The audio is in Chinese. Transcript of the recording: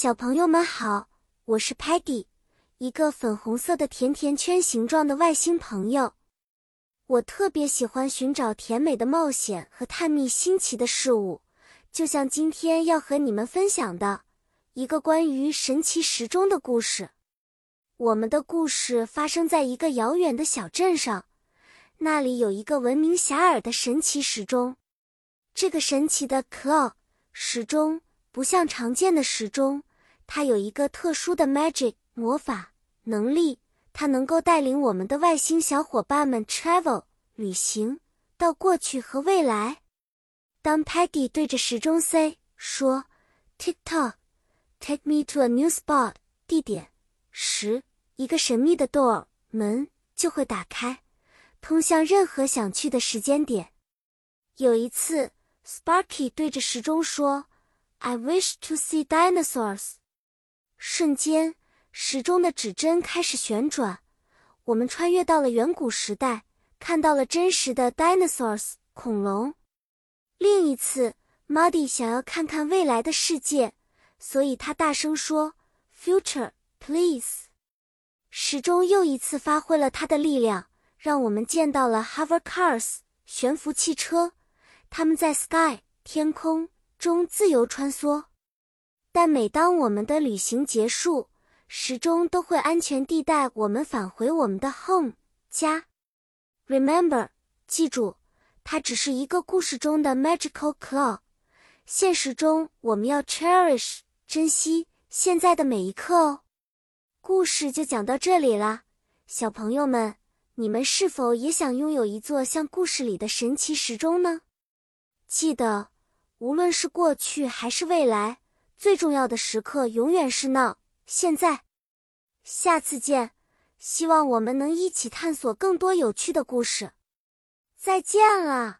小朋友们好，我是 Patty，一个粉红色的甜甜圈形状的外星朋友。我特别喜欢寻找甜美的冒险和探秘新奇的事物，就像今天要和你们分享的一个关于神奇时钟的故事。我们的故事发生在一个遥远的小镇上，那里有一个闻名遐迩的神奇时钟。这个神奇的 clock 时钟不像常见的时钟，它有一个特殊的 magic 魔法能力。它能够带领我们的外星小伙伴们 travel 旅行到过去和未来。当 Peggy 对着时钟 say 说 “Tick tock, take me to a new spot” 地点时，一个神秘的 door 门就会打开，通向任何想去的时间点。有一次，Sparky 对着时钟说：“I wish to see dinosaurs。”瞬间。时钟的指针开始旋转，我们穿越到了远古时代，看到了真实的 dinosaurs 恐龙。另一次，Muddy 想要看看未来的世界，所以他大声说：“Future, please。”时钟又一次发挥了它的力量，让我们见到了 hover cars 悬浮汽车，它们在 sky 天空中自由穿梭。但每当我们的旅行结束，时钟都会安全地带我们返回我们的 home 家。Remember，记住，它只是一个故事中的 magical clock。现实中，我们要 cherish 珍惜现在的每一刻哦。故事就讲到这里啦，小朋友们，你们是否也想拥有一座像故事里的神奇时钟呢？记得，无论是过去还是未来，最重要的时刻永远是闹。现在，下次见！希望我们能一起探索更多有趣的故事。再见了。